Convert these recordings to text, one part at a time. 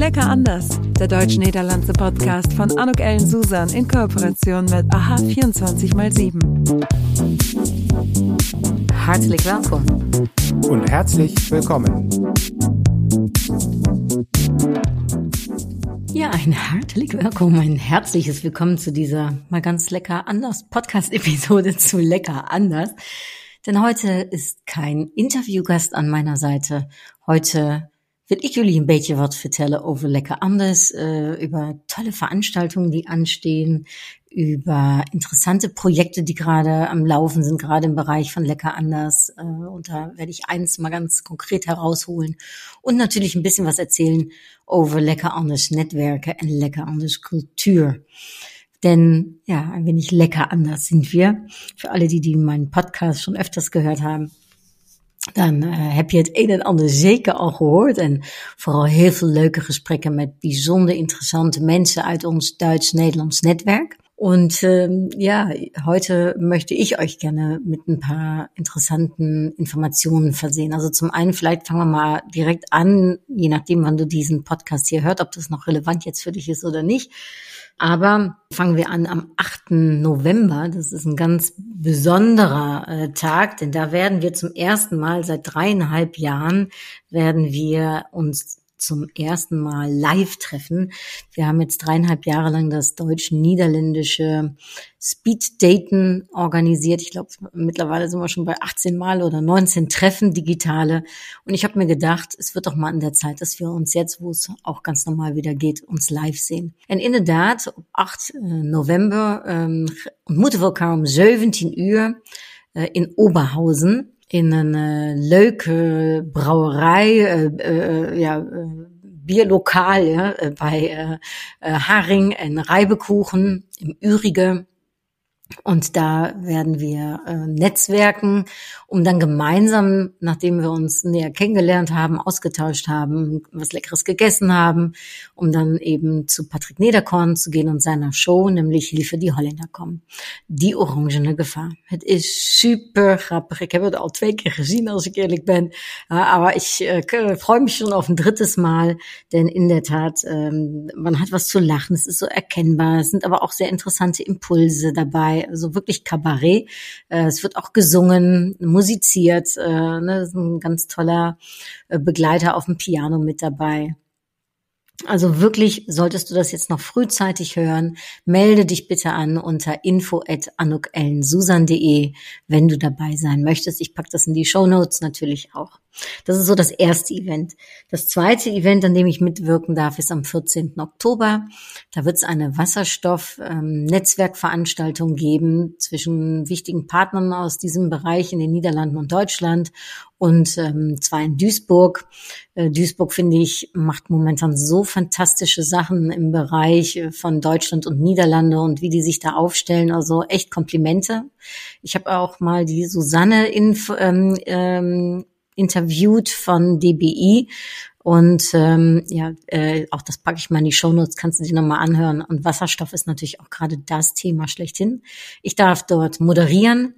Lecker anders, der deutsch-niederlandse Podcast von Anuk Ellen Susan in Kooperation mit AHA 24x7. Herzlich willkommen. Und herzlich willkommen. Ja, ein herzlich willkommen, ein herzliches Willkommen zu dieser mal ganz lecker anders Podcast-Episode zu lecker anders. Denn heute ist kein Interviewgast an meiner Seite. Heute wil ik jullie een beetje wat vertellen over Lekker Anders, uh, über tolle Veranstaltungen, die anstehen, über interessante Projekte, die gerade am Laufen sind, gerade im Bereich von Lecker Anders. Uh, und da werde ich eins mal ganz konkret herausholen und natürlich ein bisschen was erzählen over Lecker Anders Netzwerke und Lecker Anders Kultur. Denn ja, ein wenig lecker anders sind wir. Für alle, die, die meinen Podcast schon öfters gehört haben, dan uh, heb je het een en ander zeker al gehoord. En vooral heel veel leuke gesprekken met bijzonder interessante mensen uit ons Duits-Nederlands Netzwerk. Und ähm, ja, heute möchte ich euch gerne mit ein paar interessanten Informationen versehen. Also zum einen, vielleicht fangen wir mal direkt an, je nachdem, wann du diesen Podcast hier hört, ob das noch relevant jetzt für dich ist oder nicht. Aber fangen wir an am 8. November. Das ist ein ganz besonderer äh, Tag, denn da werden wir zum ersten Mal seit dreieinhalb Jahren werden wir uns zum ersten Mal live treffen. Wir haben jetzt dreieinhalb Jahre lang das deutsch-niederländische Speed Daten organisiert. Ich glaube, mittlerweile sind wir schon bei 18 Mal oder 19 Treffen digitale. Und ich habe mir gedacht, es wird doch mal an der Zeit, dass wir uns jetzt, wo es auch ganz normal wieder geht, uns live sehen. En inderdaad, op 8 äh, november ähm, ontmoeten we elkaar om 17 uur in Oberhausen in een uh, leuke brouwerij, uh, uh, ja, bierlokaal ja, bij Haring en Reibekuchen im Ürige. Und da werden wir äh, netzwerken, um dann gemeinsam, nachdem wir uns näher kennengelernt haben, ausgetauscht haben, was Leckeres gegessen haben, um dann eben zu Patrick Nederkorn zu gehen und seiner Show, nämlich Hilfe die Holländer kommen. Die orangene Gefahr. Het is super grappig. Ik heb het al twee keer gezien, als ik eerlijk ben. Aber ich äh, freue mich schon auf ein drittes Mal, denn in der Tat, ähm, man hat was zu lachen, es ist so erkennbar, es sind aber auch sehr interessante Impulse dabei also wirklich Kabarett. Äh, es wird auch gesungen, musiziert, äh, ne, ist ein ganz toller äh, Begleiter auf dem Piano mit dabei. Also wirklich, solltest du das jetzt noch frühzeitig hören, melde dich bitte an unter info at anukellensusan.de, wenn du dabei sein möchtest. Ich pack das in die Show Notes natürlich auch. Das ist so das erste Event. Das zweite Event, an dem ich mitwirken darf, ist am 14. Oktober. Da wird es eine Wasserstoff-Netzwerkveranstaltung ähm, geben zwischen wichtigen Partnern aus diesem Bereich in den Niederlanden und Deutschland und ähm, zwar in Duisburg. Äh, Duisburg, finde ich, macht momentan so fantastische Sachen im Bereich äh, von Deutschland und Niederlande und wie die sich da aufstellen. Also echt Komplimente. Ich habe auch mal die Susanne in, ähm, ähm, interviewt von DBI. Und ähm, ja, äh, auch das packe ich mal in die Shownotes, kannst du dir nochmal anhören. Und Wasserstoff ist natürlich auch gerade das Thema schlechthin. Ich darf dort moderieren.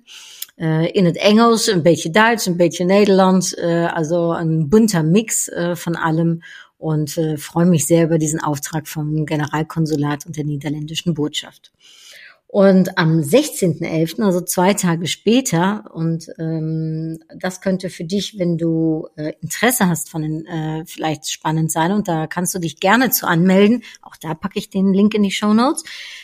Uh, in het Engels, een beetje Duits, een beetje Nederlands, uh, also ein bunter Mix uh, von allem und freue mich sehr über diesen Auftrag vom Generalkonsulat und der niederländischen Botschaft. Und am 16.11., also zwei Tage später, und ähm, das könnte für dich, wenn du äh, Interesse hast von den, äh, vielleicht spannend sein, und da kannst du dich gerne zu anmelden. Auch da packe ich den Link in die Show Notes.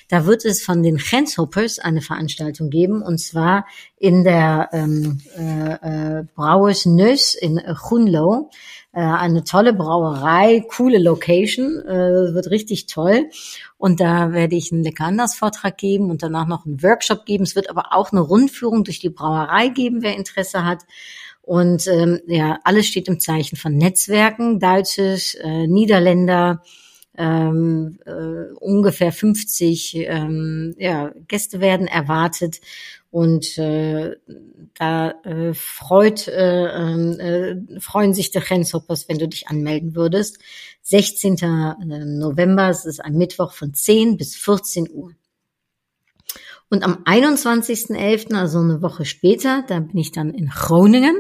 Da wird es von den Grenshoppers eine Veranstaltung geben, und zwar in der ähm, äh, äh, Brauers Neus in Groenlo. Äh, eine tolle Brauerei, coole Location, äh, wird richtig toll. Und da werde ich einen Leckanders-Vortrag geben und danach noch einen Workshop geben. Es wird aber auch eine Rundführung durch die Brauerei geben, wer Interesse hat. Und ähm, ja, alles steht im Zeichen von Netzwerken, Deutsches, äh, Niederländer, ähm, äh, ungefähr 50 ähm, ja, Gäste werden erwartet und äh, da äh, freut, äh, äh, freuen sich die Grenzhoppers, wenn du dich anmelden würdest. 16. November, es ist ein Mittwoch von 10 bis 14 Uhr. Und am 21.11., also eine Woche später, da bin ich dann in Groningen.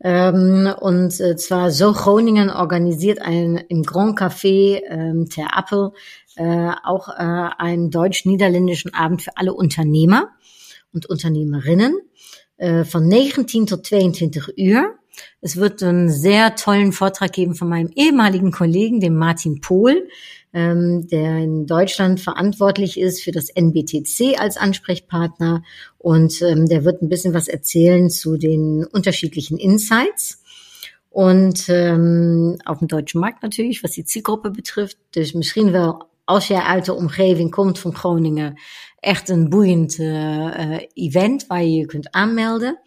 Ähm, und äh, zwar so Groningen organisiert ein im Grand Café ähm, Ter Appel äh, auch äh, einen deutsch-niederländischen Abend für alle Unternehmer und Unternehmerinnen äh, von 19 tot 22 Uhr. Es wird einen sehr tollen Vortrag geben von meinem ehemaligen Kollegen, dem Martin Pohl ähm, der in Deutschland verantwortlich ist für das NBTC als Ansprechpartner. Und ähm, der wird ein bisschen was erzählen zu den unterschiedlichen Insights. Und ähm, auf dem deutschen Markt natuurlijk, was die Zielgruppe betrifft. Dus misschien wel, als jij uit de omgeving komt van Groningen, echt een boeiend uh, event waar je je kunt aanmelden.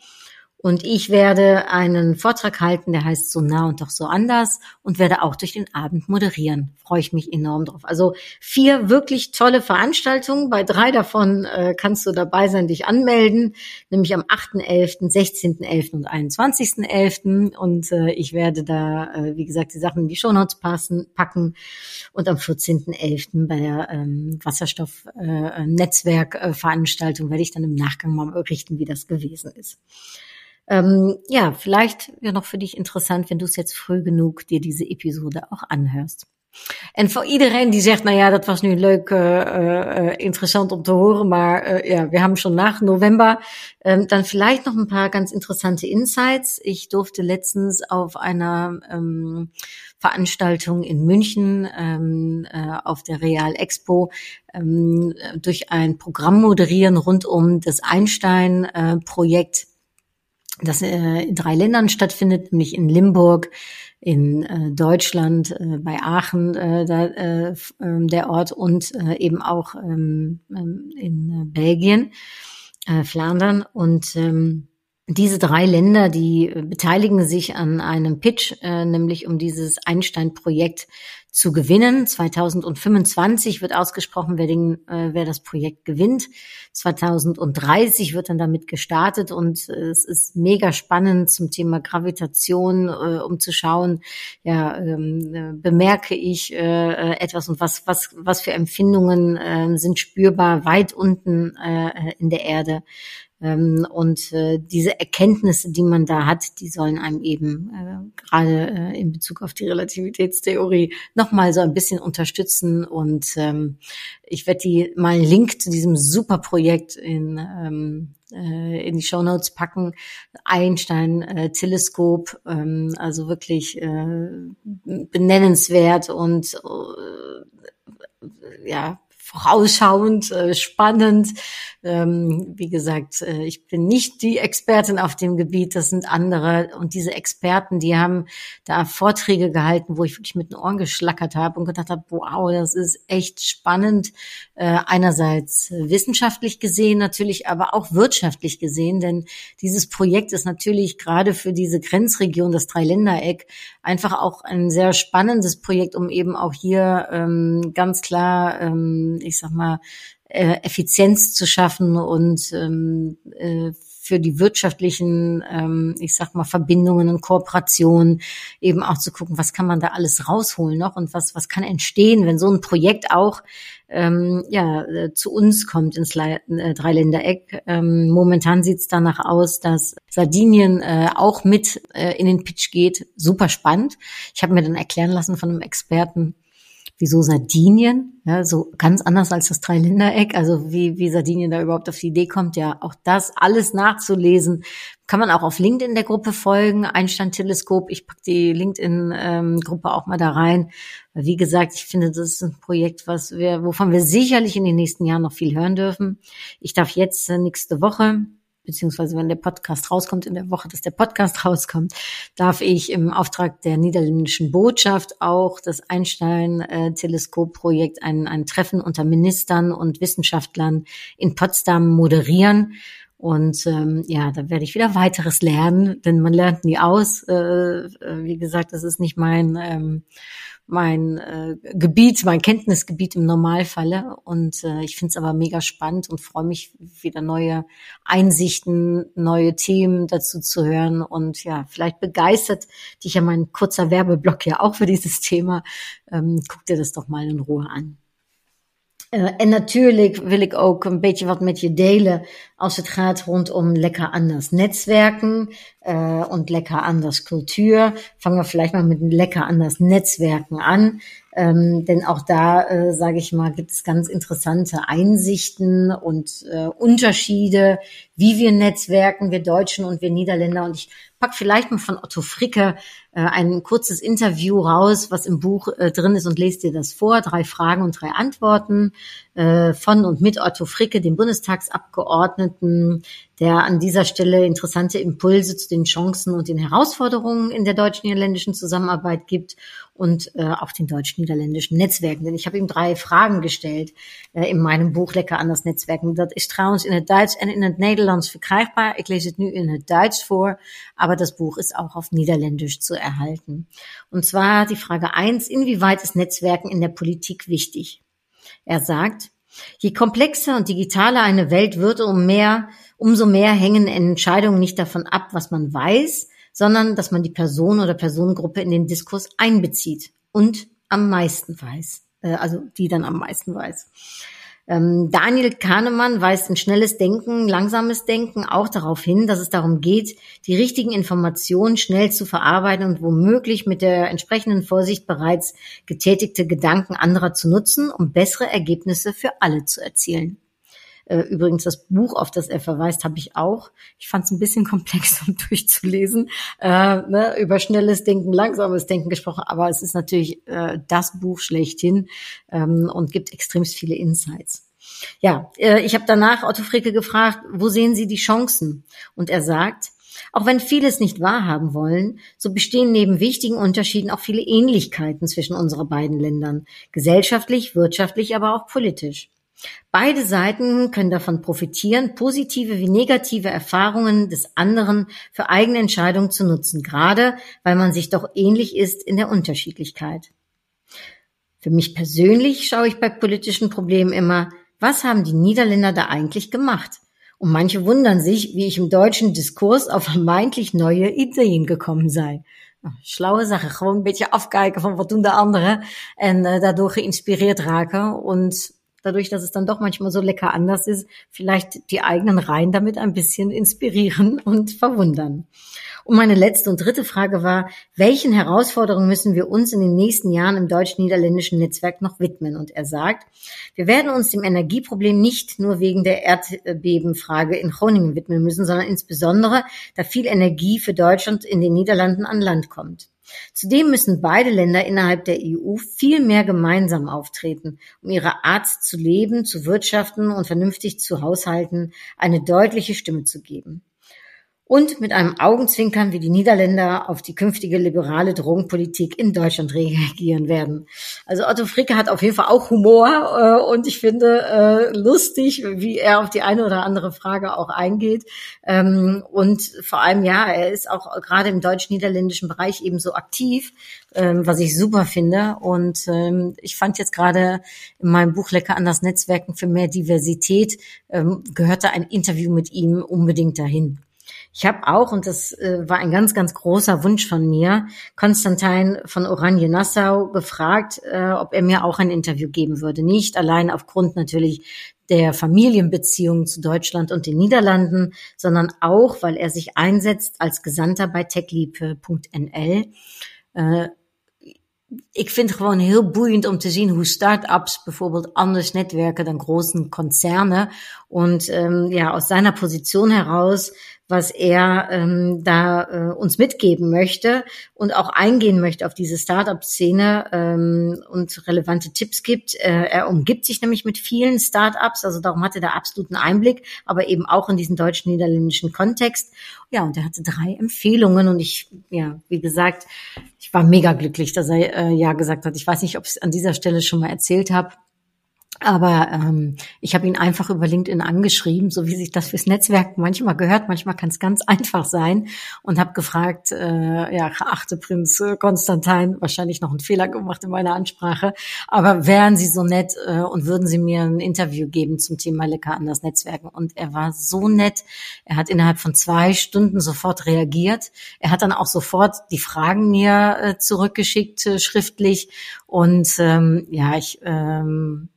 Und ich werde einen Vortrag halten, der heißt So nah und doch so anders und werde auch durch den Abend moderieren. Freue ich mich enorm drauf. Also vier wirklich tolle Veranstaltungen. Bei drei davon äh, kannst du dabei sein, dich anmelden, nämlich am 8.11., 16.11. und 21.11. Und äh, ich werde da, äh, wie gesagt, die Sachen in die Shownotes passen, packen. Und am 14.11. bei der ähm, Wasserstoff-Netzwerk-Veranstaltung äh, werde ich dann im Nachgang mal berichten, wie das gewesen ist. Ähm, ja, vielleicht wäre noch für dich interessant, wenn du es jetzt früh genug dir diese Episode auch anhörst. En voor iedereen die zegt, nou ja, dat was nu leuk, uh, uh, interessant om te horen, maar uh, ja, wir haben schon nach November, ähm, dann vielleicht noch ein paar ganz interessante Insights. Ich durfte letztens auf einer ähm, Veranstaltung in München ähm, äh, auf der Real Expo ähm, durch ein Programm moderieren rund um das Einstein-Projekt das äh, in drei Ländern stattfindet, nämlich in Limburg, in äh, Deutschland, äh, bei Aachen äh, da, äh, ähm, der Ort und äh, eben auch ähm, ähm in Belgien, äh, Flandern. Und ähm, diese drei Länder, die äh, beteiligen sich an einem Pitch, äh, nämlich um dieses Einstein-Projekt zu gewinnen. 2025 wird ausgesprochen, wer, den, äh, wer das Projekt gewinnt. 2030 wird dann damit gestartet und äh, es ist mega spannend zum Thema Gravitation, äh, um zu schauen, ja, ähm, äh, bemerke ich äh, äh, etwas und was, was, was für Empfindungen äh, sind spürbar weit unten äh, in der Erde. Ähm, und äh, diese Erkenntnisse, die man da hat, die sollen einem eben äh, gerade äh, in Bezug auf die Relativitätstheorie nochmal so ein bisschen unterstützen. Und ähm, ich werde die mal einen Link zu diesem super Projekt in ähm, äh, in die Show Notes packen. Einstein äh, ähm, also wirklich äh, benennenswert und äh, ja vorausschauend, äh, spannend. Ähm, wie gesagt, äh, ich bin nicht die Expertin auf dem Gebiet, das sind andere. Und diese Experten, die haben da Vorträge gehalten, wo ich wirklich mit den Ohren geschlackert habe und gedacht habe, wow, das ist echt spannend. Äh, einerseits wissenschaftlich gesehen natürlich, aber auch wirtschaftlich gesehen, denn dieses Projekt ist natürlich gerade für diese Grenzregion, das Dreiländereck, einfach auch ein sehr spannendes Projekt, um eben auch hier ähm, ganz klar ähm, ich sag mal, äh, Effizienz zu schaffen und ähm, äh, für die wirtschaftlichen, ähm, ich sag mal, Verbindungen und Kooperationen eben auch zu gucken, was kann man da alles rausholen noch und was, was kann entstehen, wenn so ein Projekt auch ähm, ja, äh, zu uns kommt ins Le äh, Dreiländereck. Ähm, momentan sieht es danach aus, dass Sardinien äh, auch mit äh, in den Pitch geht. Super spannend. Ich habe mir dann erklären lassen von einem Experten, wieso Sardinien, ja, so ganz anders als das Dreiländereck, also wie, wie Sardinien da überhaupt auf die Idee kommt, ja, auch das alles nachzulesen, kann man auch auf LinkedIn der Gruppe folgen, Einstein Teleskop, ich pack die LinkedIn-Gruppe auch mal da rein, wie gesagt, ich finde, das ist ein Projekt, was wir, wovon wir sicherlich in den nächsten Jahren noch viel hören dürfen. Ich darf jetzt äh, nächste Woche beziehungsweise wenn der Podcast rauskommt, in der Woche, dass der Podcast rauskommt, darf ich im Auftrag der niederländischen Botschaft auch das Einstein-Teleskop-Projekt, ein, ein Treffen unter Ministern und Wissenschaftlern in Potsdam moderieren. Und ähm, ja, da werde ich wieder weiteres lernen, denn man lernt nie aus. Äh, äh wie gesagt, das ist nicht mein ähm, mein äh, Gebiet, mein Kenntnisgebiet im Normalfalle. Und äh, ich finde es aber mega spannend und freue mich, wieder neue Einsichten, neue Themen dazu zu hören. Und ja, vielleicht begeistert dich ja mein kurzer Werbeblock ja auch für dieses Thema. Ähm, guck dir das doch mal in Ruhe an. Uh, en natuurlijk wil ik ook een beetje wat met je delen als het gaat rondom lekker anders Netzwerken uh, und lecker anders Kultur. Fangen wir vielleicht mal mit lecker anders Netzwerken an. Ähm, denn auch da, äh, sage ich mal, gibt es ganz interessante Einsichten und äh, Unterschiede, wie wir Netzwerken, wir Deutschen und wir Niederländer. Und ich pack vielleicht mal von Otto Fricke äh, ein kurzes Interview raus, was im Buch äh, drin ist und lese dir das vor. Drei Fragen und drei Antworten äh, von und mit Otto Fricke, dem Bundestagsabgeordneten, der an dieser Stelle interessante Impulse zu den Chancen und den Herausforderungen in der deutsch-niederländischen Zusammenarbeit gibt und äh, auch den deutsch-niederländischen Netzwerken. Denn ich habe ihm drei Fragen gestellt äh, in meinem Buch Lecker anders Netzwerken. Dat is trouwens in het Duits en in het Nederlands verkrijgbaar. Ik lees het nu in het Duits vor, aber das Buch ist auch auf Niederländisch zu erhalten. Und zwar die Frage eins: Inwieweit ist Netzwerken in der Politik wichtig? Er sagt, Je komplexer und digitaler eine Welt wird, um mehr, umso mehr hängen Entscheidungen nicht davon ab, was man weiß, sondern dass man die Person oder Personengruppe in den Diskurs einbezieht und am meisten weiß, äh, also die dann am meisten weiß. Ähm, Daniel Kahnemann weist ein schnelles Denken, langsames Denken auch darauf hin, dass es darum geht, die richtigen Informationen schnell zu verarbeiten und womöglich mit der entsprechenden Vorsicht bereits getätigte Gedanken anderer zu nutzen, um bessere Ergebnisse für alle zu erzielen. Äh, übrigens das Buch, auf das er verweist, habe ich auch. Ich fand es ein bisschen komplex, um durchzulesen. Äh, ne, über schnelles Denken, langsames Denken gesprochen, aber es ist natürlich äh, das Buch schlechthin ähm, und gibt extremst viele Insights. Ja, äh, ich habe danach Otto Fricke gefragt, wo sehen Sie die Chancen? Und er sagt, auch wenn vieles nicht wahrhaben wollen, so bestehen neben wichtigen Unterschieden auch viele Ähnlichkeiten zwischen unseren beiden Ländern, gesellschaftlich, wirtschaftlich, aber auch politisch. Beide Seiten können davon profitieren, positive wie negative Erfahrungen des anderen für eigene Entscheidungen zu nutzen, gerade weil man sich doch ähnlich ist in der Unterschiedlichkeit. Für mich persönlich schaue ich bei politischen Problemen immer, was haben die Niederländer da eigentlich gemacht? Und manche wundern sich, wie ich im deutschen Diskurs auf vermeintlich neue Ideen gekommen sei. Schlaue Sache, gewoon een beetje afkijken van wat doen de anderen en uh, daardoor geïnspireerd raken und dadurch, dass es dann doch manchmal so lecker anders ist, vielleicht die eigenen Reihen damit ein bisschen inspirieren und verwundern. Und meine letzte und dritte Frage war, welchen Herausforderungen müssen wir uns in den nächsten Jahren im deutsch-niederländischen Netzwerk noch widmen? Und er sagt, wir werden uns dem Energieproblem nicht nur wegen der Erdbebenfrage in Groningen widmen müssen, sondern insbesondere, da viel Energie für Deutschland in den Niederlanden an Land kommt. Zudem müssen beide Länder innerhalb der EU viel mehr gemeinsam auftreten, um ihre Art zu leben, zu wirtschaften und vernünftig zu haushalten eine deutliche Stimme zu geben und mit einem Augenzwinkern, wie die Niederländer auf die künftige liberale Drogenpolitik in Deutschland reagieren werden. Also Otto Fricke hat auf jeden Fall auch Humor äh, und ich finde äh, lustig, wie er auf die eine oder andere Frage auch eingeht. Ähm, und vor allem, ja, er ist auch gerade im deutsch-niederländischen Bereich eben so aktiv, ähm, was ich super finde. Und ähm, ich fand jetzt gerade in meinem Buch Lecker anders Netzwerken für mehr Diversität ähm, gehörte ein Interview mit ihm unbedingt dahin. Ich habe auch, und das äh, war ein ganz, ganz großer Wunsch von mir, Konstantin von Oranje-Nassau gefragt, äh, ob er mir auch ein Interview geben würde. Nicht allein aufgrund natürlich der Familienbeziehungen zu Deutschland und den Niederlanden, sondern auch, weil er sich einsetzt als Gesandter bei techliebe.nl. Äh, ik vind het gewoon heel boeiend om te zien hoe start-ups bijvoorbeeld anders netwerken dan großen Konzerne. Und ähm, ja, aus seiner Position heraus was er ähm, da äh, uns mitgeben möchte und auch eingehen möchte auf diese Startup-Szene ähm, und relevante Tipps gibt. Äh, er umgibt sich nämlich mit vielen Startups, also darum hatte er absoluten Einblick, aber eben auch in diesen deutsch-niederländischen Kontext. Ja, und er hatte drei Empfehlungen und ich, ja, wie gesagt, ich war mega glücklich, dass er äh, ja gesagt hat. Ich weiß nicht, ob ich es an dieser Stelle schon mal erzählt habe. Aber ähm, ich habe ihn einfach über LinkedIn angeschrieben, so wie sich das fürs Netzwerk manchmal gehört. Manchmal kann es ganz einfach sein und habe gefragt, äh, ja, geachte Prinz Konstantin, wahrscheinlich noch einen Fehler gemacht in meiner Ansprache, aber wären Sie so nett äh, und würden Sie mir ein Interview geben zum Thema Lecker an das Netzwerken? Und er war so nett. Er hat innerhalb von zwei Stunden sofort reagiert. Er hat dann auch sofort die Fragen mir äh, zurückgeschickt, äh, schriftlich. Und ähm, ja, ich ähm,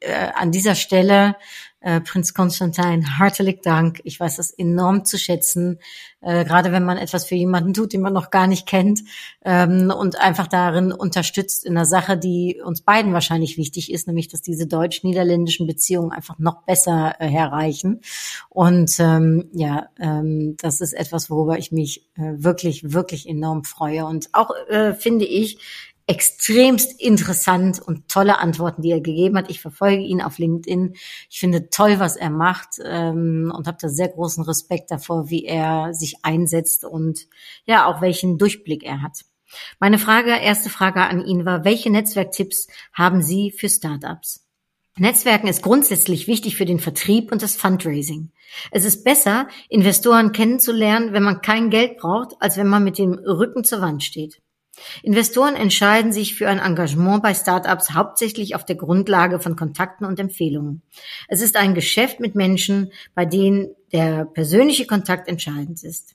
äh, an dieser Stelle äh, Prinz Konstantin, hartelig Dank. Ich weiß das enorm zu schätzen, äh, gerade wenn man etwas für jemanden tut, den man noch gar nicht kennt ähm, und einfach darin unterstützt in einer Sache, die uns beiden wahrscheinlich wichtig ist, nämlich dass diese deutsch-niederländischen Beziehungen einfach noch besser äh, herreichen. Und ähm, ja, ähm, das ist etwas, worüber ich mich äh, wirklich, wirklich enorm freue. Und auch äh, finde ich, extremst interessant und tolle Antworten, die er gegeben hat. Ich verfolge ihn auf LinkedIn. Ich finde toll, was er macht ähm, und habe da sehr großen Respekt davor, wie er sich einsetzt und ja, auch welchen Durchblick er hat. Meine Frage, erste Frage an ihn war, welche Netzwerktipps haben Sie für Startups? Netzwerken ist grundsätzlich wichtig für den Vertrieb und das Fundraising. Es ist besser, Investoren kennenzulernen, wenn man kein Geld braucht, als wenn man mit dem Rücken zur Wand steht. Investoren entscheiden sich für ein Engagement bei Startups hauptsächlich auf der Grundlage von Kontakten und Empfehlungen. Es ist ein Geschäft mit Menschen, bei denen der persönliche Kontakt entscheidend ist.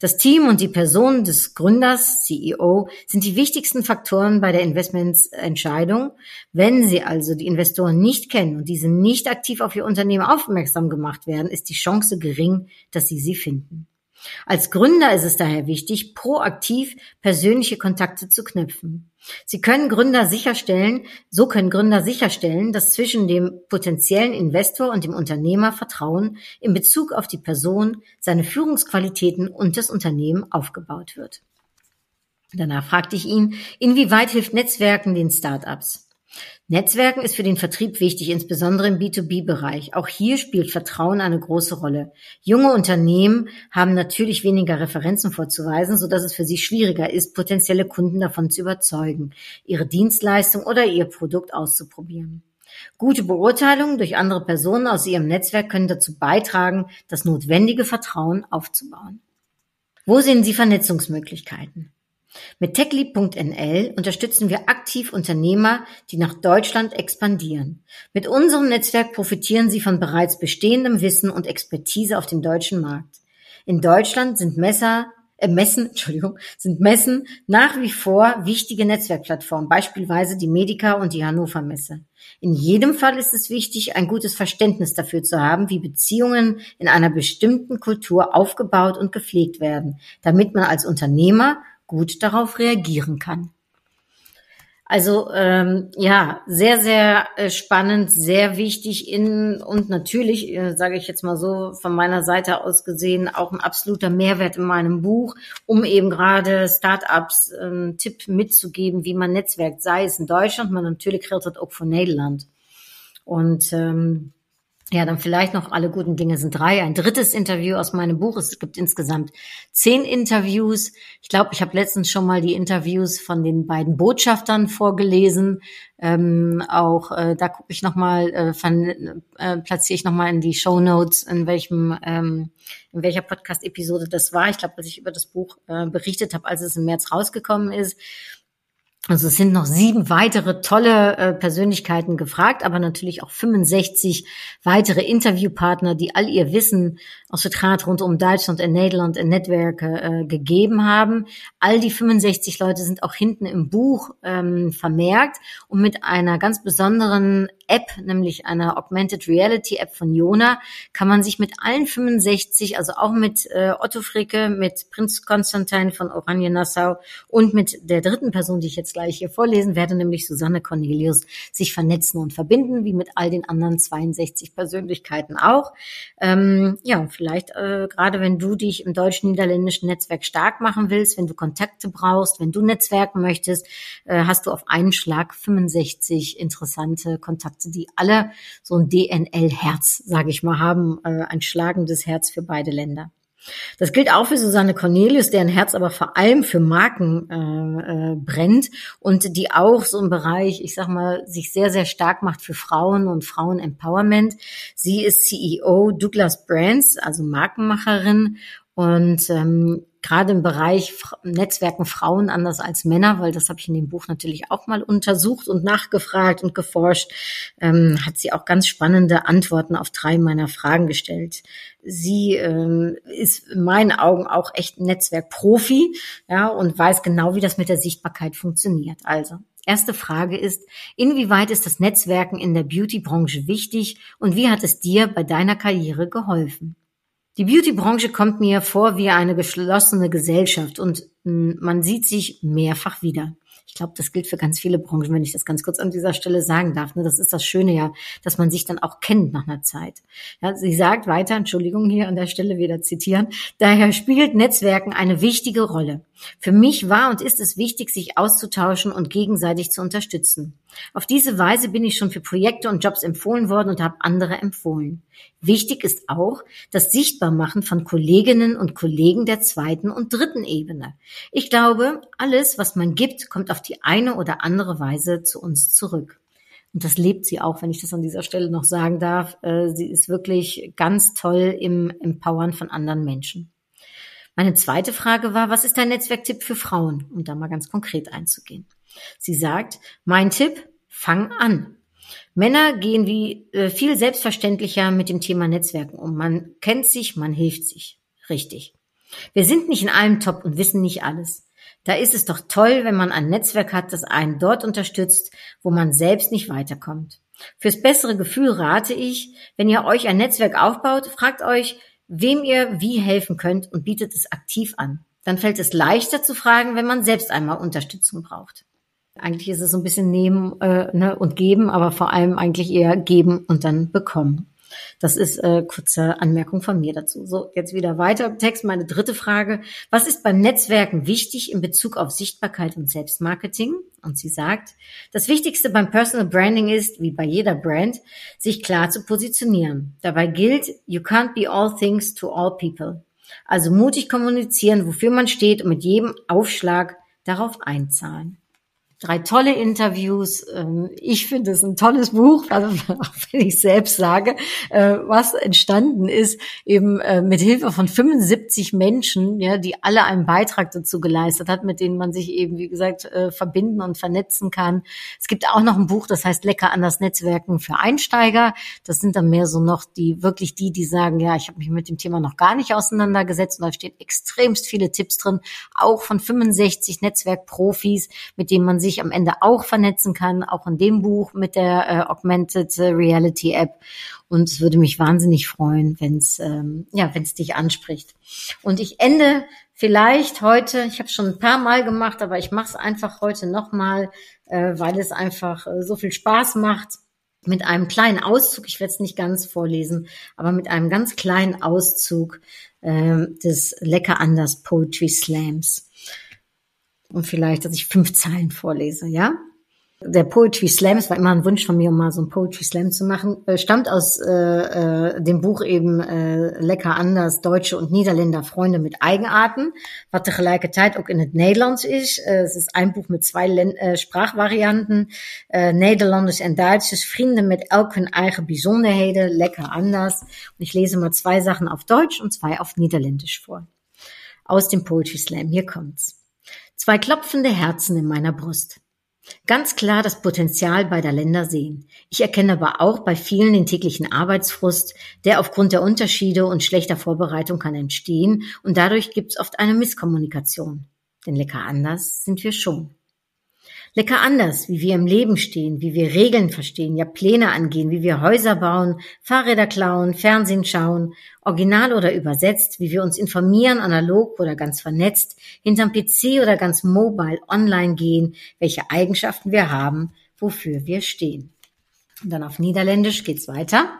Das Team und die Person des Gründers, CEO, sind die wichtigsten Faktoren bei der Investmentsentscheidung. Wenn Sie also die Investoren nicht kennen und diese nicht aktiv auf Ihr Unternehmen aufmerksam gemacht werden, ist die Chance gering, dass Sie sie finden. Als Gründer ist es daher wichtig, proaktiv persönliche Kontakte zu knüpfen. Sie können Gründer sicherstellen, so können Gründer sicherstellen, dass zwischen dem potenziellen Investor und dem Unternehmer Vertrauen in Bezug auf die Person, seine Führungsqualitäten und das Unternehmen aufgebaut wird. Danach fragte ich ihn, inwieweit hilft Netzwerken den Startups? Netzwerken ist für den Vertrieb wichtig, insbesondere im B2B-Bereich. Auch hier spielt Vertrauen eine große Rolle. Junge Unternehmen haben natürlich weniger Referenzen vorzuweisen, sodass es für sie schwieriger ist, potenzielle Kunden davon zu überzeugen, ihre Dienstleistung oder ihr Produkt auszuprobieren. Gute Beurteilungen durch andere Personen aus ihrem Netzwerk können dazu beitragen, das notwendige Vertrauen aufzubauen. Wo sehen Sie Vernetzungsmöglichkeiten? Mit techleap.nl unterstützen wir aktiv Unternehmer, die nach Deutschland expandieren. Mit unserem Netzwerk profitieren sie von bereits bestehendem Wissen und Expertise auf dem deutschen Markt. In Deutschland sind Messer, äh, Messen, Entschuldigung, sind Messen nach wie vor wichtige Netzwerkplattformen, beispielsweise die Medica und die Hannover Messe. In jedem Fall ist es wichtig, ein gutes Verständnis dafür zu haben, wie Beziehungen in einer bestimmten Kultur aufgebaut und gepflegt werden, damit man als Unternehmer gut darauf reagieren kann. Also ähm, ja, sehr, sehr äh, spannend, sehr wichtig in und natürlich, äh, sage ich jetzt mal so von meiner Seite aus gesehen, auch ein absoluter Mehrwert in meinem Buch, um eben gerade Startups ähm, Tipp mitzugeben, wie man netzwerkt, sei es in Deutschland, man natürlich redet auch von Nederland. Und ähm, ja, dann vielleicht noch alle guten Dinge sind drei. Ein drittes Interview aus meinem Buch. Es gibt insgesamt zehn Interviews. Ich glaube, ich habe letztens schon mal die Interviews von den beiden Botschaftern vorgelesen. Ähm, auch äh, da gucke ich nochmal, äh, äh, platziere ich nochmal in die Show Notes, in welchem, ähm, in welcher Podcast-Episode das war. Ich glaube, als ich über das Buch äh, berichtet habe, als es im März rausgekommen ist. Also es sind noch sieben weitere tolle äh, Persönlichkeiten gefragt, aber natürlich auch 65 weitere Interviewpartner, die all ihr Wissen aus Vertrag rund um Deutschland und Nederland in Netzwerke äh, gegeben haben. All die 65 Leute sind auch hinten im Buch ähm, vermerkt und mit einer ganz besonderen App, nämlich einer Augmented Reality App von Jona, kann man sich mit allen 65, also auch mit äh, Otto Fricke, mit Prinz Konstantin von Oranje-Nassau und mit der dritten Person, die ich jetzt gleich hier vorlesen werde, nämlich Susanne Cornelius, sich vernetzen und verbinden, wie mit all den anderen 62 Persönlichkeiten auch. Ähm, ja, vielleicht äh, gerade wenn du dich im deutsch-niederländischen Netzwerk stark machen willst, wenn du Kontakte brauchst, wenn du netzwerken möchtest, äh, hast du auf einen Schlag 65 interessante Kontakte die alle so ein DNL-Herz, sage ich mal, haben, äh, ein schlagendes Herz für beide Länder. Das gilt auch für Susanne Cornelius, deren Herz aber vor allem für Marken äh, äh, brennt und die auch so im Bereich, ich sag mal, sich sehr, sehr stark macht für Frauen und Frauen-Empowerment. Sie ist CEO Douglas Brands, also Markenmacherin und ähm, gerade im Bereich Netzwerken Frauen anders als Männer, weil das habe ich in dem Buch natürlich auch mal untersucht und nachgefragt und geforscht, ähm, hat sie auch ganz spannende Antworten auf drei meiner Fragen gestellt. Sie ähm, ist in meinen Augen auch echt ein Netzwerkprofi, ja, und weiß genau, wie das mit der Sichtbarkeit funktioniert. Also Erste Frage ist, inwieweit ist das Netzwerken in der Beauty-Branche wichtig und wie hat es dir bei deiner Karriere geholfen? Die Beauty-Branche kommt mir vor wie eine geschlossene Gesellschaft und hm, man sieht sich mehrfach wieder. Ich glaube, das gilt für ganz viele Branchen, wenn ich das ganz kurz an dieser Stelle sagen darf. Ne? Das ist das Schöne ja, dass man sich dann auch kennt nach einer Zeit. Sie sagt weiter, Entschuldigung hier an der Stelle wieder zitieren, daher spielt Netzwerken eine wichtige Rolle. Für mich war und ist es wichtig, sich auszutauschen und gegenseitig zu unterstützen. Auf diese Weise bin ich schon für Projekte und Jobs empfohlen worden und habe andere empfohlen. Wichtig ist auch das Sichtbarmachen von Kolleginnen und Kollegen der zweiten und dritten Ebene. Ich glaube, alles, was man gibt, kommt auf die eine oder andere Weise zu uns zurück. Und das lebt sie auch, wenn ich das an dieser Stelle noch sagen darf. Äh, sie ist wirklich ganz toll im Empowern von anderen Menschen. Meine zweite Frage war, was ist dein Netzwerktipp für Frauen? Um da mal ganz konkret einzugehen. Sie sagt, mein Tipp, fang an. Männer gehen wie äh, viel selbstverständlicher mit dem Thema Netzwerken um. Man kennt sich, man hilft sich. Richtig. Wir sind nicht in allem top und wissen nicht alles. Da ist es doch toll, wenn man ein Netzwerk hat, das einen dort unterstützt, wo man selbst nicht weiterkommt. Fürs bessere Gefühl rate ich, wenn ihr euch ein Netzwerk aufbaut, fragt euch, wem ihr wie helfen könnt und bietet es aktiv an. Dann fällt es leichter zu fragen, wenn man selbst einmal Unterstützung braucht. Eigentlich ist es so ein bisschen nehmen äh, ne, und geben, aber vor allem eigentlich eher geben und dann bekommen. Das ist äh, kurze Anmerkung von mir dazu. So, jetzt wieder weiter im Text. Meine dritte Frage. Was ist beim Netzwerken wichtig in Bezug auf Sichtbarkeit und Selbstmarketing? Und sie sagt, das Wichtigste beim Personal Branding ist, wie bei jeder Brand, sich klar zu positionieren. Dabei gilt, you can't be all things to all people. Also mutig kommunizieren, wofür man steht und mit jedem Aufschlag darauf einzahlen drei tolle Interviews. Ähm, ich finde es ein tolles Buch, also auch wenn ich selbst sage, äh, was entstanden ist, eben äh, mit Hilfe von 75 Menschen, ja, die alle einen Beitrag dazu geleistet hat, mit denen man sich eben, wie gesagt, äh, verbinden und vernetzen kann. Es gibt auch noch ein Buch, das heißt Lecker an das Netzwerken für Einsteiger. Das sind dann mehr so noch die, wirklich die, die sagen, ja, ich habe mich mit dem Thema noch gar nicht auseinandergesetzt und da stehen extremst viele Tipps drin, auch von 65 Netzwerkprofis, mit denen man sich sich am Ende auch vernetzen kann, auch in dem Buch mit der äh, Augmented Reality App. Und es würde mich wahnsinnig freuen, wenn es ähm, ja, wenn es dich anspricht. Und ich ende vielleicht heute, ich habe schon ein paar Mal gemacht, aber ich mache es einfach heute nochmal, äh, weil es einfach äh, so viel Spaß macht mit einem kleinen Auszug, ich werde es nicht ganz vorlesen, aber mit einem ganz kleinen Auszug äh, des Lecker Anders Poetry Slams vielleicht, dass ich fünf Zeilen vorlese, ja? Der Poetry Slam, es war immer ein Wunsch von mir, um mal so ein Poetry Slam zu machen, äh, stammt aus äh, äh, dem Buch eben äh, Lecker anders, Deutsche und Niederländer Freunde mit Eigenarten, was tegelijkertijd auch in het Nederlands ist. Äh, es ist ein Buch mit zwei Len äh, Sprachvarianten, äh, Nederlandisch und Duitsers, Vrienden mit elken eigen Besonderheden, lecker anders. Und ich lese mal zwei Sachen auf Deutsch und zwei auf Niederländisch vor. Aus dem Poetry Slam, hier kommt's. Zwei klopfende Herzen in meiner Brust. Ganz klar das Potenzial beider Länder sehen. Ich erkenne aber auch bei vielen den täglichen Arbeitsfrust, der aufgrund der Unterschiede und schlechter Vorbereitung kann entstehen und dadurch gibt es oft eine Misskommunikation. Denn lecker anders sind wir schon. Lecker anders, wie wir im Leben stehen, wie wir Regeln verstehen, ja Pläne angehen, wie wir Häuser bauen, Fahrräder klauen, Fernsehen schauen, original oder übersetzt, wie wir uns informieren, analog oder ganz vernetzt, hinterm PC oder ganz mobile, online gehen, welche Eigenschaften wir haben, wofür wir stehen. Und dann auf Niederländisch geht's weiter.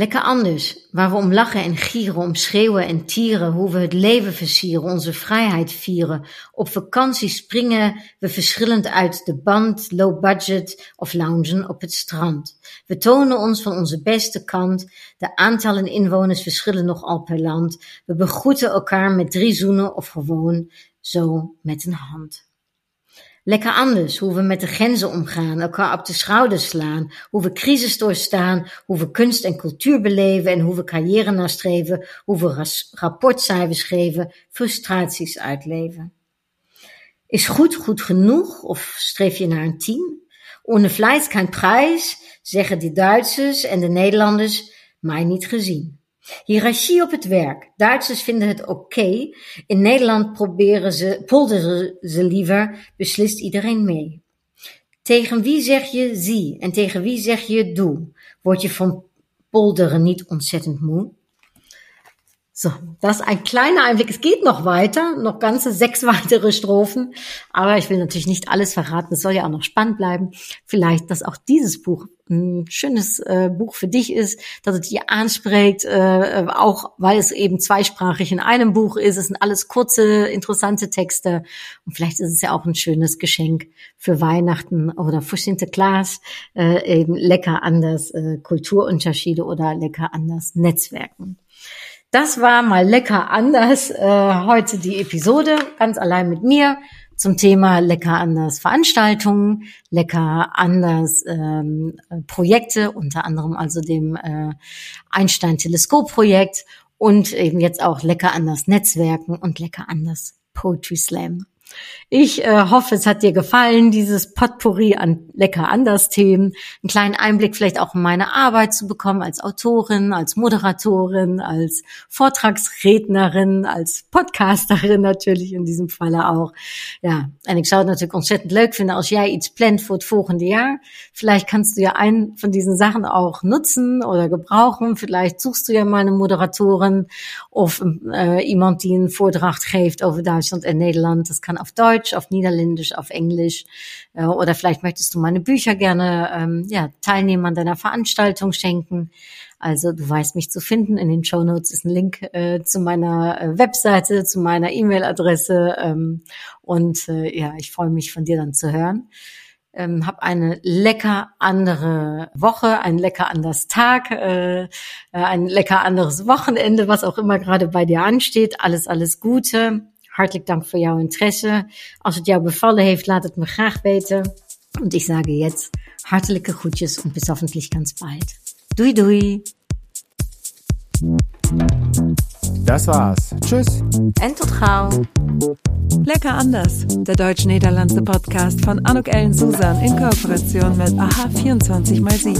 Lekker anders, waar we om lachen en gieren, om schreeuwen en tieren, hoe we het leven versieren, onze vrijheid vieren. Op vakantie springen we verschillend uit de band, low budget of loungen op het strand. We tonen ons van onze beste kant, de aantallen inwoners verschillen nogal per land. We begroeten elkaar met drie zoenen of gewoon zo met een hand. Lekker anders, hoe we met de grenzen omgaan, elkaar op de schouders slaan, hoe we crisis doorstaan, hoe we kunst en cultuur beleven en hoe we carrière nastreven, hoe we rapportcijfers geven, frustraties uitleven. Is goed goed genoeg of streef je naar een team? Ohne Fleiß kein Preis, zeggen de Duitsers en de Nederlanders, mij niet gezien. Hiërarchie op het werk. Duitsers vinden het oké. In Nederland proberen ze, polderen ze liever. Beslist iedereen mee. Tegen wie zeg je zie en tegen wie zeg je doe? Word je van polderen niet ontzettend moe? So, das ist ein kleiner Einblick. Es geht noch weiter, noch ganze sechs weitere Strophen. Aber ich will natürlich nicht alles verraten. Es soll ja auch noch spannend bleiben. Vielleicht, dass auch dieses Buch ein schönes äh, Buch für dich ist, dass es dich anspricht, äh, auch weil es eben zweisprachig in einem Buch ist. Es sind alles kurze, interessante Texte. Und vielleicht ist es ja auch ein schönes Geschenk für Weihnachten oder für Sinterklaas, äh, eben lecker anders äh, Kulturunterschiede oder lecker anders Netzwerken. Das war mal lecker anders. Äh, heute die Episode ganz allein mit mir zum Thema lecker anders Veranstaltungen, lecker anders ähm, Projekte, unter anderem also dem äh, Einstein Teleskop Projekt und eben jetzt auch lecker anders Netzwerken und lecker anders Poetry Slam. Ich äh, hoffe, es hat dir gefallen, dieses Potpourri an lecker anders Themen, einen kleinen Einblick vielleicht auch in meine Arbeit zu bekommen als Autorin, als Moderatorin, als Vortragsrednerin, als Podcasterin natürlich in diesem Falle auch. Ja, en ik zou het natuurlijk ontzettend leuk vinden als jij iets plant voor het volgende jaar. Vielleicht kannst du ja einen von diesen Sachen auch nutzen oder gebrauchen. Vielleicht suchst du ja mal eine Moderatorin of äh, iemand die einen Vortrag geeft over Duitsland en Nederland. Das kann auf Deutsch, auf Niederländisch, auf Englisch. Äh, oder vielleicht möchtest du meine Bücher gerne ähm, ja, Teilnehmern deiner Veranstaltung schenken. Also du weißt mich zu finden. In den Show Notes ist ein Link äh, zu meiner äh, Webseite, zu meiner E-Mail-Adresse. Ähm, und äh, ja, ich freue mich von dir dann zu hören. Ähm, hab eine lecker andere Woche, ein lecker anders Tag, äh, äh, ein lecker anderes Wochenende, was auch immer gerade bei dir ansteht. Alles, alles Gute. Hartelijk dank voor jouw interesse. Als het jou bevallen heeft, laat het me graag weten. Und ich sage jetzt hartelijke groetjes und bis hoffentlich ganz bald. Doei doei. Das war's. Tschüss. En tot gauw. Lecker anders, der deutsch-niederlandse Podcast von Anuk Ellen Susan in Kooperation mit AHA 24x7.